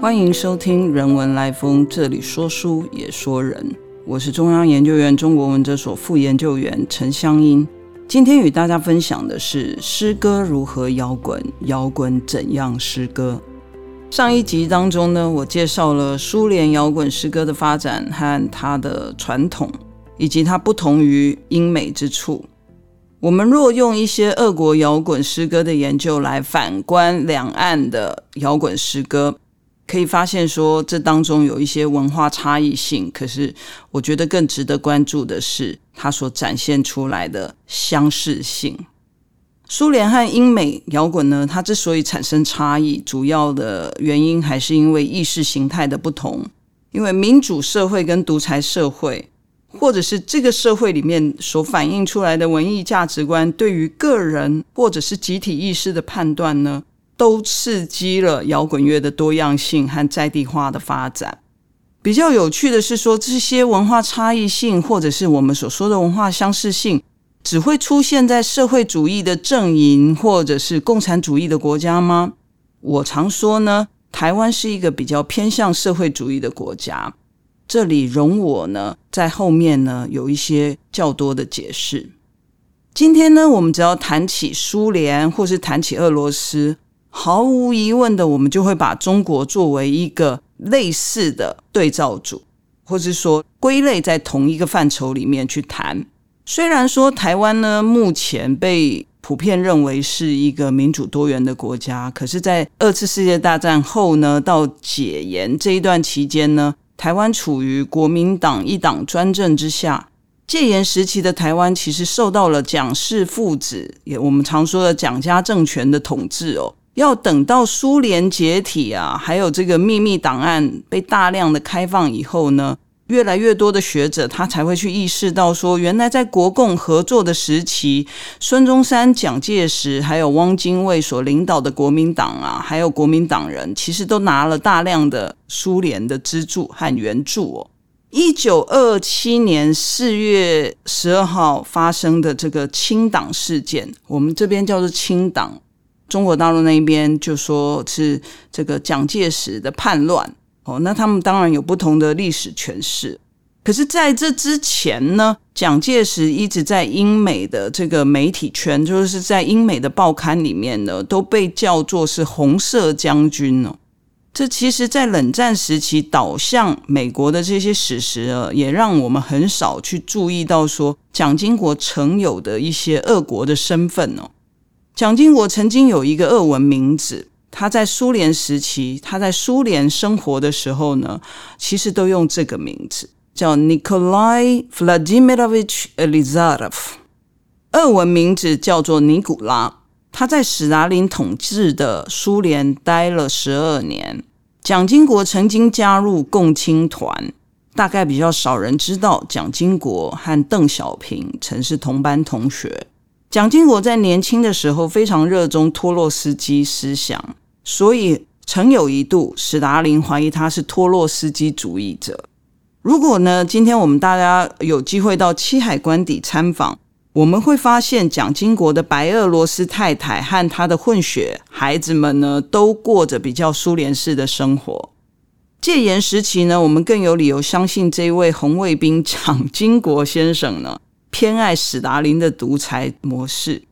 欢迎收听《人文来风》，这里说书也说人。我是中央研究院中国文哲所副研究员陈香英。今天与大家分享的是诗歌如何摇滚，摇滚怎样诗歌。上一集当中呢，我介绍了苏联摇滚诗歌的发展和它的传统，以及它不同于英美之处。我们若用一些俄国摇滚诗歌的研究来反观两岸的摇滚诗歌，可以发现说这当中有一些文化差异性。可是，我觉得更值得关注的是它所展现出来的相似性。苏联和英美摇滚呢，它之所以产生差异，主要的原因还是因为意识形态的不同。因为民主社会跟独裁社会，或者是这个社会里面所反映出来的文艺价值观，对于个人或者是集体意识的判断呢，都刺激了摇滚乐的多样性和在地化的发展。比较有趣的是说，这些文化差异性，或者是我们所说的文化相似性。只会出现在社会主义的阵营或者是共产主义的国家吗？我常说呢，台湾是一个比较偏向社会主义的国家。这里容我呢，在后面呢有一些较多的解释。今天呢，我们只要谈起苏联或是谈起俄罗斯，毫无疑问的，我们就会把中国作为一个类似的对照组，或是说归类在同一个范畴里面去谈。虽然说台湾呢，目前被普遍认为是一个民主多元的国家，可是，在二次世界大战后呢，到解严这一段期间呢，台湾处于国民党一党专政之下。戒严时期的台湾，其实受到了蒋氏父子，也我们常说的蒋家政权的统治哦。要等到苏联解体啊，还有这个秘密档案被大量的开放以后呢？越来越多的学者，他才会去意识到说，原来在国共合作的时期，孙中山、蒋介石还有汪精卫所领导的国民党啊，还有国民党人，其实都拿了大量的苏联的资助和援助哦。一九二七年四月十二号发生的这个清党事件，我们这边叫做清党，中国大陆那边就说是这个蒋介石的叛乱。哦，那他们当然有不同的历史诠释。可是，在这之前呢，蒋介石一直在英美的这个媒体圈，就是在英美的报刊里面呢，都被叫做是“红色将军”哦。这其实，在冷战时期倒向美国的这些史实啊，也让我们很少去注意到说，蒋经国曾有的一些俄国的身份哦。蒋经国曾经有一个俄文名字。他在苏联时期，他在苏联生活的时候呢，其实都用这个名字，叫 Nikolai Vladimirovich Elizarov，俄文名字叫做尼古拉。他在史达林统治的苏联待了十二年。蒋经国曾经加入共青团，大概比较少人知道，蒋经国和邓小平曾是同班同学。蒋经国在年轻的时候非常热衷托洛斯基思想，所以曾有一度史达林怀疑他是托洛斯基主义者。如果呢，今天我们大家有机会到七海关邸参访，我们会发现蒋经国的白俄罗斯太太和他的混血孩子们呢，都过着比较苏联式的生活。戒严时期呢，我们更有理由相信这一位红卫兵蒋经国先生呢。偏爱史达林的独裁模式，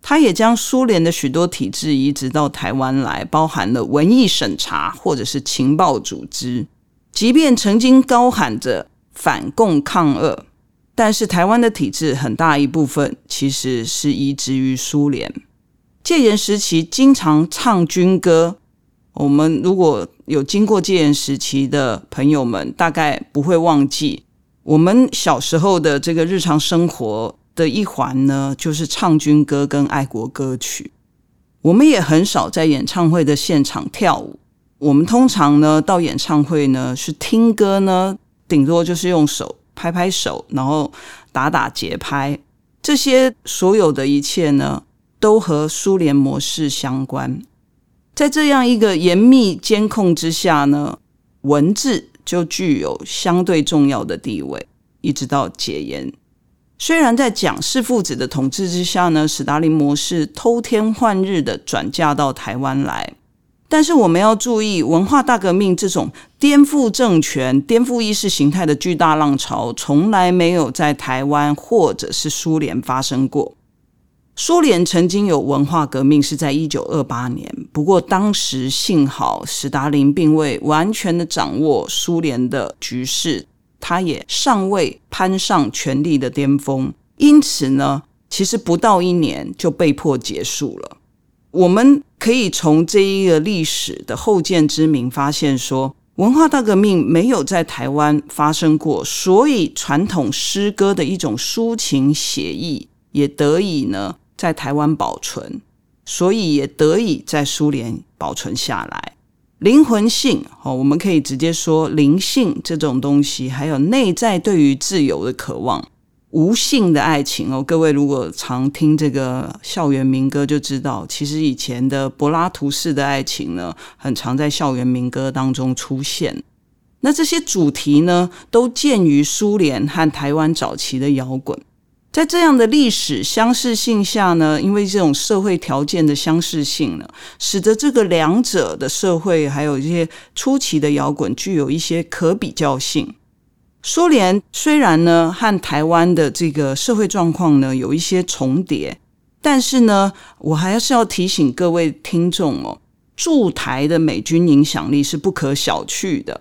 他也将苏联的许多体制移植到台湾来，包含了文艺审查或者是情报组织。即便曾经高喊着反共抗俄，但是台湾的体制很大一部分其实是移植于苏联。戒严时期经常唱军歌，我们如果有经过戒严时期的朋友们，大概不会忘记。我们小时候的这个日常生活的一环呢，就是唱军歌跟爱国歌曲。我们也很少在演唱会的现场跳舞。我们通常呢到演唱会呢是听歌呢，顶多就是用手拍拍手，然后打打节拍。这些所有的一切呢，都和苏联模式相关。在这样一个严密监控之下呢，文字。就具有相对重要的地位，一直到解严。虽然在蒋氏父子的统治之下呢，史达林模式偷天换日的转嫁到台湾来，但是我们要注意，文化大革命这种颠覆政权、颠覆意识形态的巨大浪潮，从来没有在台湾或者是苏联发生过。苏联曾经有文化革命，是在一九二八年。不过当时幸好斯大林并未完全的掌握苏联的局势，他也尚未攀上权力的巅峰，因此呢，其实不到一年就被迫结束了。我们可以从这一个历史的后见之明发现，说文化大革命没有在台湾发生过，所以传统诗歌的一种抒情写意也得以呢在台湾保存，所以也得以在苏联保存下来。灵魂性哦，我们可以直接说灵性这种东西，还有内在对于自由的渴望。无性的爱情哦，各位如果常听这个校园民歌，就知道其实以前的柏拉图式的爱情呢，很常在校园民歌当中出现。那这些主题呢，都见于苏联和台湾早期的摇滚。在这样的历史相似性下呢，因为这种社会条件的相似性呢，使得这个两者的社会还有一些初期的摇滚具有一些可比较性。苏联虽然呢和台湾的这个社会状况呢有一些重叠，但是呢，我还是要提醒各位听众哦，驻台的美军影响力是不可小觑的。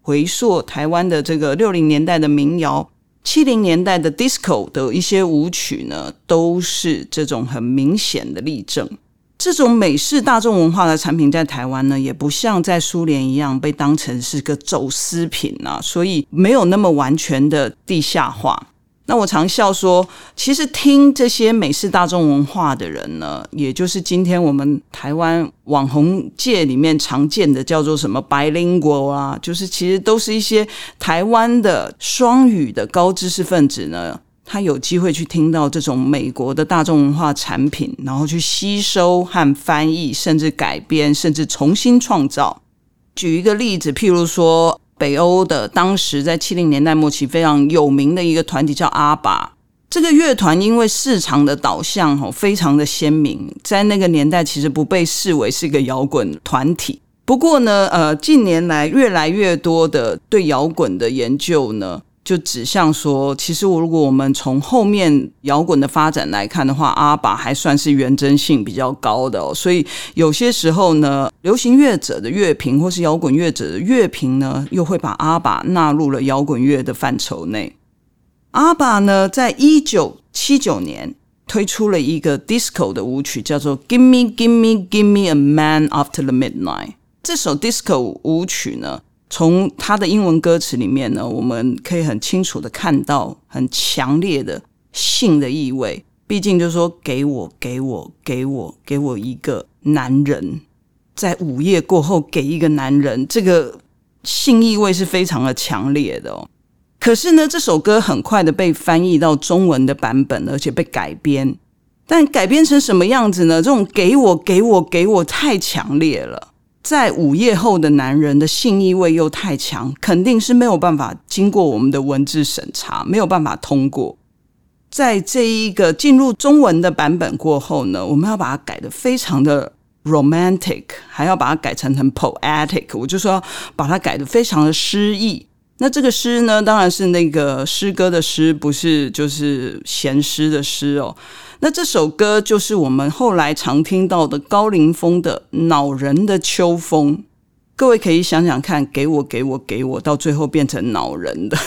回溯台湾的这个六零年代的民谣、七零年代的 disco 的一些舞曲呢，都是这种很明显的例证。这种美式大众文化的产品在台湾呢，也不像在苏联一样被当成是个走私品啊，所以没有那么完全的地下化。那我常笑说，其实听这些美式大众文化的人呢，也就是今天我们台湾网红界里面常见的叫做什么白领国啊，就是其实都是一些台湾的双语的高知识分子呢。他有机会去听到这种美国的大众文化产品，然后去吸收和翻译，甚至改编，甚至重新创造。举一个例子，譬如说北欧的当时在七零年代末期非常有名的一个团体叫阿爸。这个乐团因为市场的导向非常的鲜明，在那个年代其实不被视为是一个摇滚团体。不过呢，呃，近年来越来越多的对摇滚的研究呢。就指向说，其实我如果我们从后面摇滚的发展来看的话，阿爸还算是原真性比较高的哦。所以有些时候呢，流行乐者的乐评或是摇滚乐者的乐评呢，又会把阿爸纳入了摇滚乐的范畴内。阿爸呢，在一九七九年推出了一个 disco 的舞曲，叫做《Give Me Give Me Give Me a Man After the Midnight》。这首 disco 舞曲呢。从他的英文歌词里面呢，我们可以很清楚的看到很强烈的性的意味。毕竟就是说，给我，给我，给我，给我一个男人，在午夜过后给一个男人，这个性意味是非常的强烈的哦。可是呢，这首歌很快的被翻译到中文的版本，而且被改编。但改编成什么样子呢？这种给我，给我，给我，太强烈了。在午夜后的男人的性意味又太强，肯定是没有办法经过我们的文字审查，没有办法通过。在这一个进入中文的版本过后呢，我们要把它改的非常的 romantic，还要把它改成很 poetic。我就说把它改的非常的诗意。那这个诗呢，当然是那个诗歌的诗，不是就是闲诗的诗哦。那这首歌就是我们后来常听到的高凌风的《恼人的秋风》，各位可以想想看，给我给我给我，到最后变成恼人的《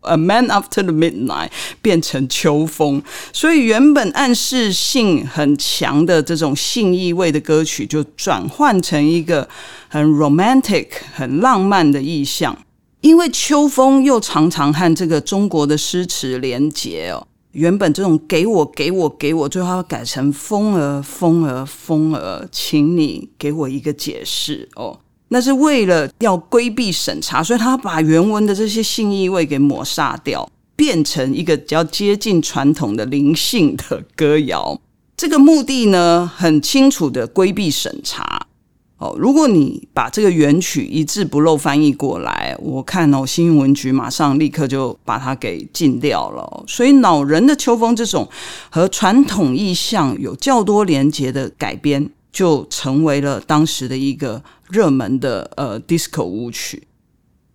A Man After the Midnight》变成秋风，所以原本暗示性很强的这种性意味的歌曲，就转换成一个很 romantic、很浪漫的意象。因为秋风又常常和这个中国的诗词连结哦。原本这种给我给我给我，最后要改成风儿风儿风儿，请你给我一个解释哦。那是为了要规避审查，所以他把原文的这些性意味给抹杀掉，变成一个比较接近传统的灵性的歌谣。这个目的呢，很清楚的规避审查。哦，如果你把这个原曲一字不漏翻译过来，我看哦，新闻局马上立刻就把它给禁掉了。所以，恼人的秋风这种和传统意象有较多连结的改编，就成为了当时的一个热门的呃 disco 舞曲。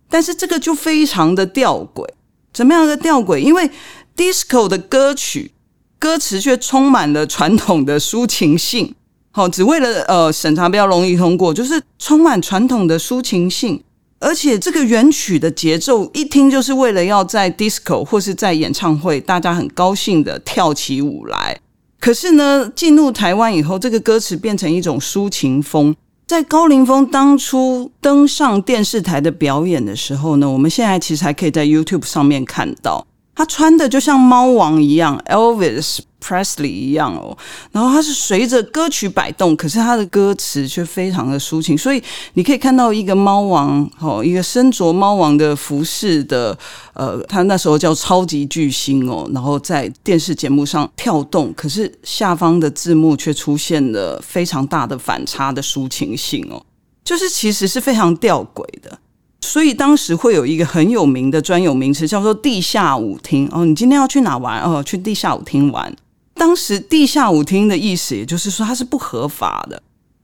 但是这个就非常的吊诡，怎么样的吊诡？因为 disco 的歌曲歌词却充满了传统的抒情性，好，只为了呃审查比较容易通过，就是充满传统的抒情性。而且这个原曲的节奏一听就是为了要在 disco 或是在演唱会，大家很高兴的跳起舞来。可是呢，进入台湾以后，这个歌词变成一种抒情风。在高凌风当初登上电视台的表演的时候呢，我们现在其实还可以在 YouTube 上面看到。他穿的就像猫王一样，Elvis Presley 一样哦。然后他是随着歌曲摆动，可是他的歌词却非常的抒情。所以你可以看到一个猫王哦，一个身着猫王的服饰的呃，他那时候叫超级巨星哦。然后在电视节目上跳动，可是下方的字幕却出现了非常大的反差的抒情性哦，就是其实是非常吊诡的。所以当时会有一个很有名的专有名词，叫做地下舞厅。哦，你今天要去哪玩？哦，去地下舞厅玩。当时地下舞厅的意思，也就是说它是不合法的。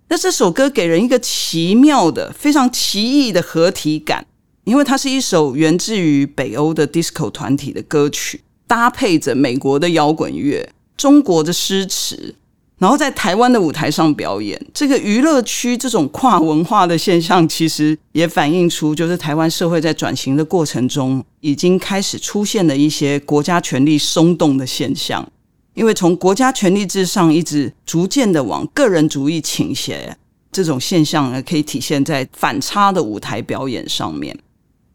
那这首歌给人一个奇妙的、非常奇异的合体感，因为它是一首源自于北欧的 disco 团体的歌曲，搭配着美国的摇滚乐、中国的诗词。然后在台湾的舞台上表演，这个娱乐区这种跨文化的现象，其实也反映出，就是台湾社会在转型的过程中，已经开始出现了一些国家权力松动的现象。因为从国家权力至上，一直逐渐的往个人主义倾斜，这种现象呢，可以体现在反差的舞台表演上面。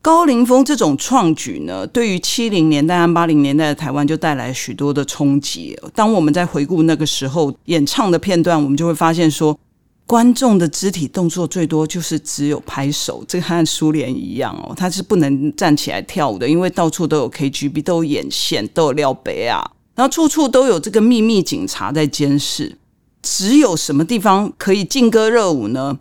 高凌风这种创举呢，对于七零年代和八零年代的台湾就带来许多的冲击。当我们在回顾那个时候演唱的片段，我们就会发现说，观众的肢体动作最多就是只有拍手，这个和苏联一样哦，他是不能站起来跳舞的，因为到处都有 KGB，都有眼线，都有廖北啊，然后处处都有这个秘密警察在监视。只有什么地方可以劲歌热舞呢？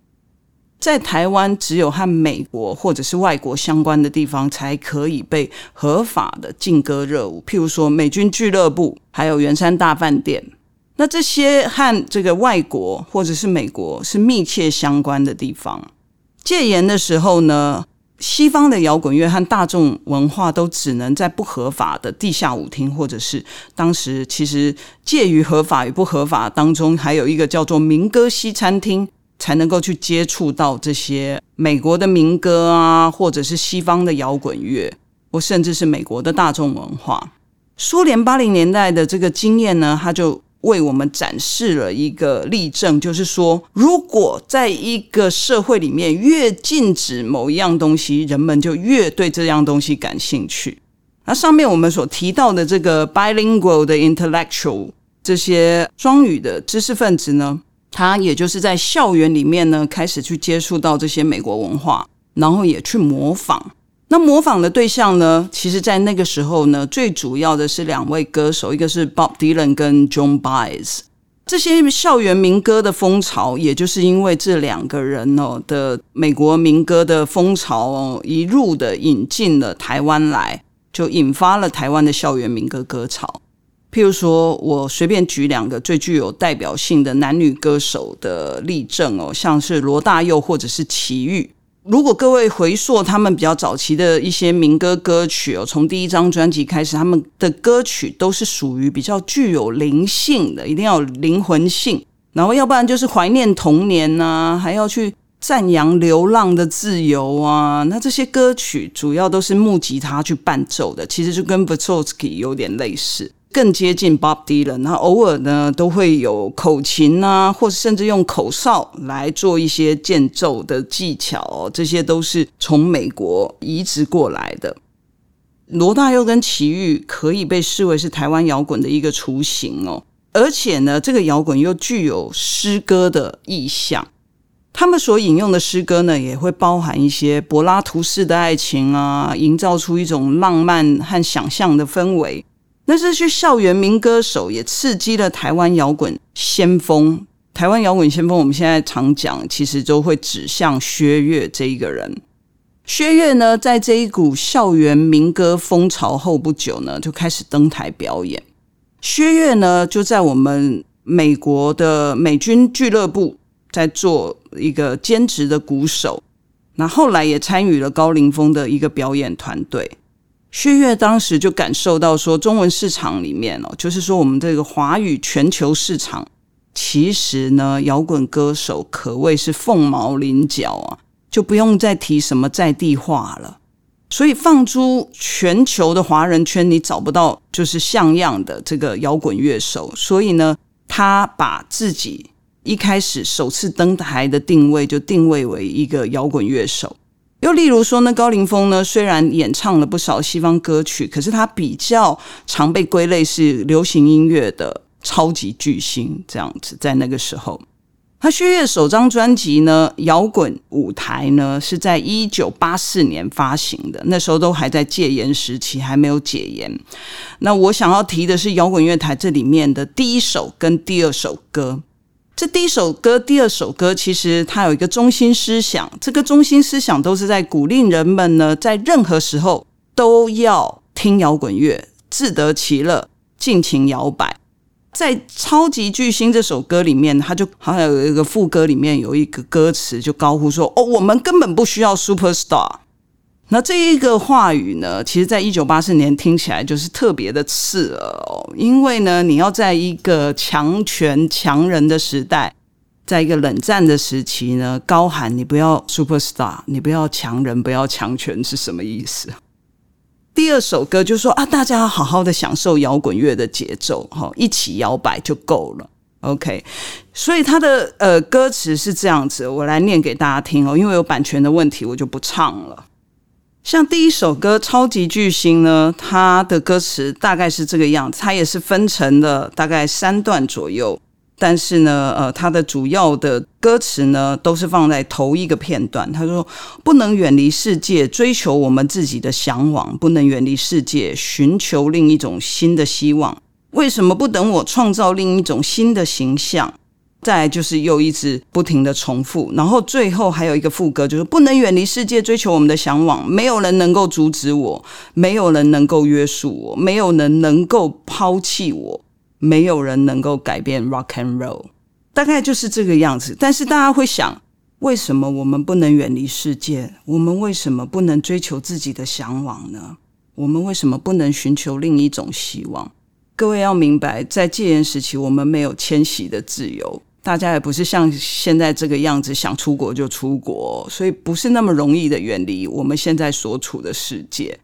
在台湾，只有和美国或者是外国相关的地方才可以被合法的劲歌热舞，譬如说美军俱乐部，还有圆山大饭店。那这些和这个外国或者是美国是密切相关的地方。戒严的时候呢，西方的摇滚乐和大众文化都只能在不合法的地下舞厅，或者是当时其实介于合法与不合法当中，还有一个叫做民歌西餐厅。才能够去接触到这些美国的民歌啊，或者是西方的摇滚乐，或甚至是美国的大众文化。苏联八零年代的这个经验呢，它就为我们展示了一个例证，就是说，如果在一个社会里面越禁止某一样东西，人们就越对这样东西感兴趣。那上面我们所提到的这个 bilingual 的 intellectual 这些双语的知识分子呢？他也就是在校园里面呢，开始去接触到这些美国文化，然后也去模仿。那模仿的对象呢，其实，在那个时候呢，最主要的是两位歌手，一个是 Bob Dylan 跟 John Baez。这些校园民歌的风潮，也就是因为这两个人哦的美国民歌的风潮哦，一路的引进了台湾来，就引发了台湾的校园民歌歌潮。譬如说，我随便举两个最具有代表性的男女歌手的例证哦，像是罗大佑或者是齐豫。如果各位回溯他们比较早期的一些民歌歌曲哦，从第一张专辑开始，他们的歌曲都是属于比较具有灵性的，一定要有灵魂性。然后要不然就是怀念童年呐，还要去赞扬流浪的自由啊。那这些歌曲主要都是木吉他去伴奏的，其实就跟 v a t o s k y 有点类似。更接近 Bob Dylan，那偶尔呢都会有口琴啊，或者甚至用口哨来做一些间奏的技巧，哦这些都是从美国移植过来的。罗大佑跟齐豫可以被视为是台湾摇滚的一个雏形哦，而且呢，这个摇滚又具有诗歌的意象，他们所引用的诗歌呢，也会包含一些柏拉图式的爱情啊，营造出一种浪漫和想象的氛围。那这些校园民歌手也刺激了台湾摇滚先锋。台湾摇滚先锋，我们现在常讲，其实都会指向薛岳这一个人。薛岳呢，在这一股校园民歌风潮后不久呢，就开始登台表演。薛岳呢，就在我们美国的美军俱乐部在做一个兼职的鼓手。那后来也参与了高凌风的一个表演团队。薛岳当时就感受到说，中文市场里面哦，就是说我们这个华语全球市场，其实呢，摇滚歌手可谓是凤毛麟角啊，就不用再提什么在地化了。所以放诸全球的华人圈，你找不到就是像样的这个摇滚乐手。所以呢，他把自己一开始首次登台的定位就定位为一个摇滚乐手。又例如说呢，高凌风呢，虽然演唱了不少西方歌曲，可是他比较常被归类是流行音乐的超级巨星这样子。在那个时候，他薛岳首张专辑呢，《摇滚舞台》呢，是在一九八四年发行的，那时候都还在戒严时期，还没有解严。那我想要提的是《摇滚乐台》这里面的第一首跟第二首歌。这第一首歌、第二首歌，其实它有一个中心思想，这个中心思想都是在鼓励人们呢，在任何时候都要听摇滚乐，自得其乐，尽情摇摆。在《超级巨星》这首歌里面，他就好像有一个副歌里面有一个歌词，就高呼说：“哦，我们根本不需要 super star。”那这一个话语呢，其实在一九八四年听起来就是特别的刺耳哦，因为呢，你要在一个强权强人的时代，在一个冷战的时期呢，高喊你不要 super star，你不要强人，不要强权是什么意思？第二首歌就说啊，大家好好的享受摇滚乐的节奏，哈，一起摇摆就够了。OK，所以他的呃歌词是这样子，我来念给大家听哦，因为有版权的问题，我就不唱了。像第一首歌《超级巨星》呢，它的歌词大概是这个样子，它也是分成了大概三段左右，但是呢，呃，它的主要的歌词呢都是放在头一个片段。他说：“不能远离世界，追求我们自己的向往；不能远离世界，寻求另一种新的希望。为什么不等我创造另一种新的形象？”再就是又一直不停的重复，然后最后还有一个副歌，就是不能远离世界，追求我们的向往。没有人能够阻止我，没有人能够约束我，没有人能够抛弃我，没有人能够改变 rock and roll。大概就是这个样子。但是大家会想，为什么我们不能远离世界？我们为什么不能追求自己的向往呢？我们为什么不能寻求另一种希望？各位要明白，在戒严时期，我们没有迁徙的自由。大家也不是像现在这个样子，想出国就出国，所以不是那么容易的远离我们现在所处的世界。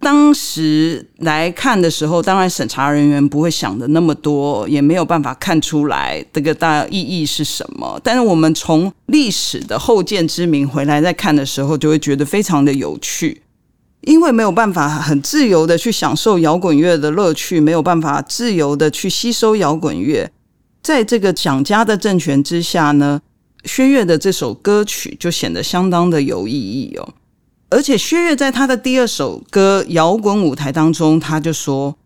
当时来看的时候，当然审查人员不会想的那么多，也没有办法看出来这个大意义是什么。但是我们从历史的后见之明回来再看的时候，就会觉得非常的有趣，因为没有办法很自由的去享受摇滚乐的乐趣，没有办法自由的去吸收摇滚乐。在这个蒋家的政权之下呢，薛岳的这首歌曲就显得相当的有意义哦。而且薛岳在他的第二首歌《摇滚舞台》当中，他就说，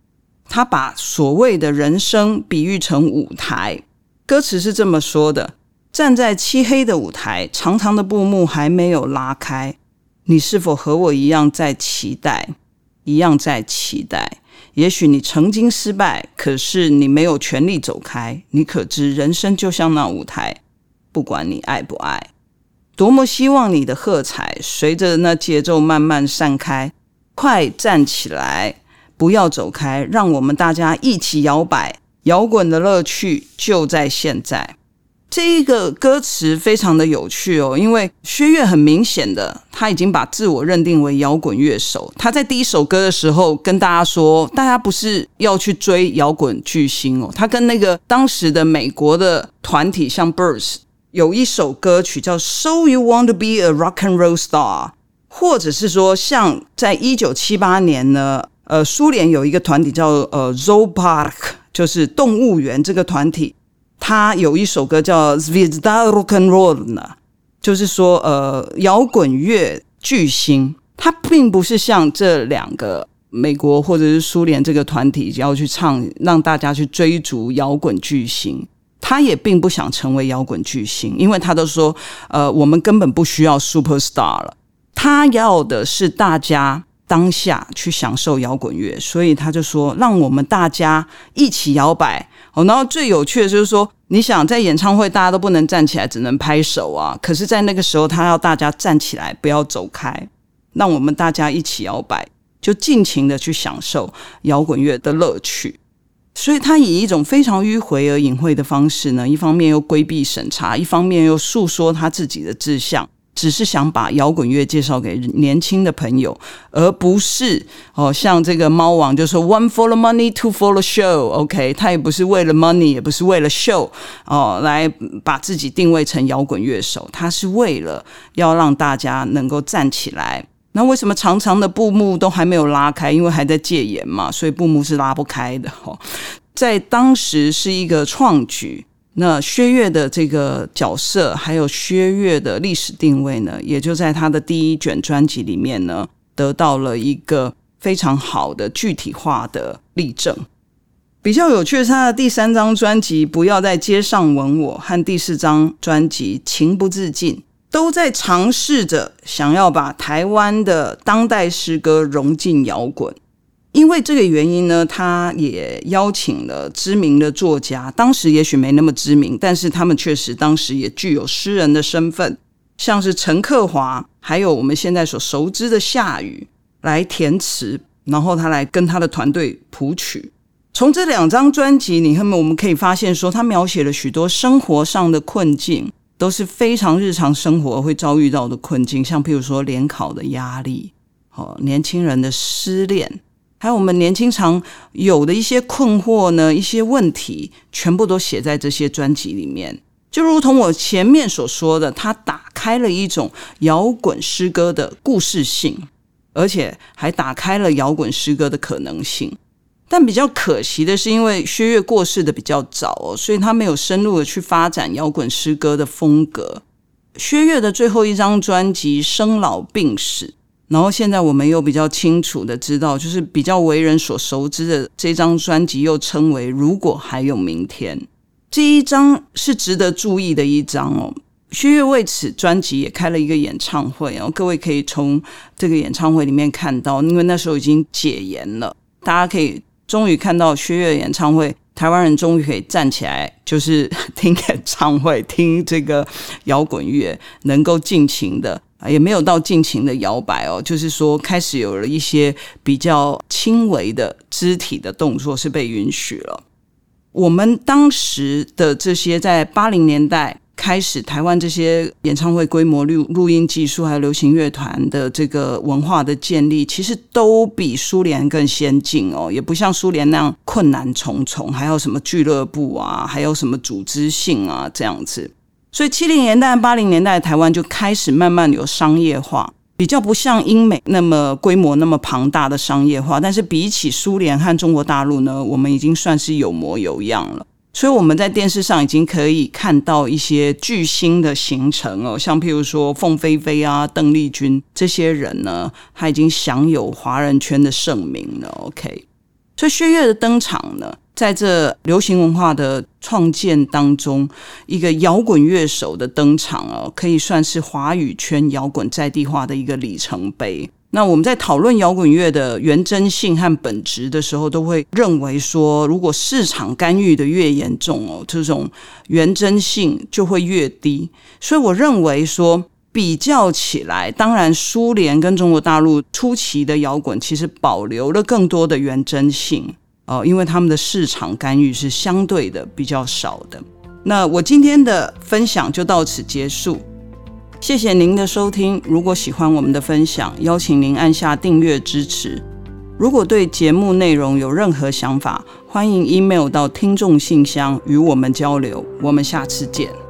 他把所谓的人生比喻成舞台。歌词是这么说的：站在漆黑的舞台，长长的布幕还没有拉开，你是否和我一样在期待？一样在期待？也许你曾经失败，可是你没有权利走开。你可知人生就像那舞台，不管你爱不爱，多么希望你的喝彩随着那节奏慢慢散开。快站起来，不要走开，让我们大家一起摇摆。摇滚的乐趣就在现在。这一个歌词非常的有趣哦，因为薛岳很明显的他已经把自我认定为摇滚乐手。他在第一首歌的时候跟大家说，大家不是要去追摇滚巨星哦。他跟那个当时的美国的团体像 Birds 有一首歌曲叫 So You Want to Be a Rock and Roll Star，或者是说像在一九七八年呢，呃，苏联有一个团体叫呃 Zoopark，就是动物园这个团体。他有一首歌叫《Zvezda Rock and Roll》呢，就是说，呃，摇滚乐巨星，他并不是像这两个美国或者是苏联这个团体要去唱，让大家去追逐摇滚巨星。他也并不想成为摇滚巨星，因为他都说，呃，我们根本不需要 super star 了。他要的是大家当下去享受摇滚乐，所以他就说，让我们大家一起摇摆。哦，然后最有趣的就是说，你想在演唱会大家都不能站起来，只能拍手啊。可是，在那个时候，他要大家站起来，不要走开，让我们大家一起摇摆，就尽情的去享受摇滚乐的乐趣。所以，他以一种非常迂回而隐晦的方式呢，一方面又规避审查，一方面又诉说他自己的志向。只是想把摇滚乐介绍给年轻的朋友，而不是哦，像这个猫王就说 “one for the money, two for the show”。OK，他也不是为了 money，也不是为了 show 哦，来把自己定位成摇滚乐手。他是为了要让大家能够站起来。那为什么长长的布幕都还没有拉开？因为还在戒严嘛，所以布幕是拉不开的。哦，在当时是一个创举。那薛岳的这个角色，还有薛岳的历史定位呢，也就在他的第一卷专辑里面呢，得到了一个非常好的具体化的例证。比较有趣的是，他的第三张专辑《不要在街上吻我》和第四张专辑《情不自禁》，都在尝试着想要把台湾的当代诗歌融进摇滚。因为这个原因呢，他也邀请了知名的作家，当时也许没那么知名，但是他们确实当时也具有诗人的身份，像是陈克华，还有我们现在所熟知的夏雨来填词，然后他来跟他的团队谱曲。从这两张专辑，你看我们可以发现，说他描写了许多生活上的困境，都是非常日常生活会遭遇到的困境，像譬如说联考的压力，哦，年轻人的失恋。还有我们年轻常有的一些困惑呢，一些问题，全部都写在这些专辑里面。就如同我前面所说的，它打开了一种摇滚诗歌的故事性，而且还打开了摇滚诗歌的可能性。但比较可惜的是，因为薛岳过世的比较早哦，所以他没有深入的去发展摇滚诗歌的风格。薛岳的最后一张专辑《生老病死》。然后现在我们又比较清楚的知道，就是比较为人所熟知的这张专辑，又称为《如果还有明天》。这一张是值得注意的一张哦。薛岳为此专辑也开了一个演唱会哦，各位可以从这个演唱会里面看到，因为那时候已经解严了，大家可以终于看到薛岳演唱会，台湾人终于可以站起来，就是 听演唱会，听这个摇滚乐，能够尽情的。啊，也没有到尽情的摇摆哦，就是说开始有了一些比较轻微的肢体的动作是被允许了。我们当时的这些在八零年代开始，台湾这些演唱会规模、录录音技术还有流行乐团的这个文化的建立，其实都比苏联更先进哦，也不像苏联那样困难重重，还有什么俱乐部啊，还有什么组织性啊这样子。所以七零年代、八零年代，台湾就开始慢慢有商业化，比较不像英美那么规模那么庞大的商业化。但是比起苏联和中国大陆呢，我们已经算是有模有样了。所以我们在电视上已经可以看到一些巨星的形成哦，像譬如说凤飞飞啊、邓丽君这些人呢，他已经享有华人圈的盛名了。OK，所以薛岳的登场呢。在这流行文化的创建当中，一个摇滚乐手的登场哦，可以算是华语圈摇滚在地化的一个里程碑。那我们在讨论摇滚乐的原真性和本质的时候，都会认为说，如果市场干预的越严重哦，这种原真性就会越低。所以我认为说，比较起来，当然苏联跟中国大陆初期的摇滚其实保留了更多的原真性。哦，因为他们的市场干预是相对的比较少的。那我今天的分享就到此结束，谢谢您的收听。如果喜欢我们的分享，邀请您按下订阅支持。如果对节目内容有任何想法，欢迎 email 到听众信箱与我们交流。我们下次见。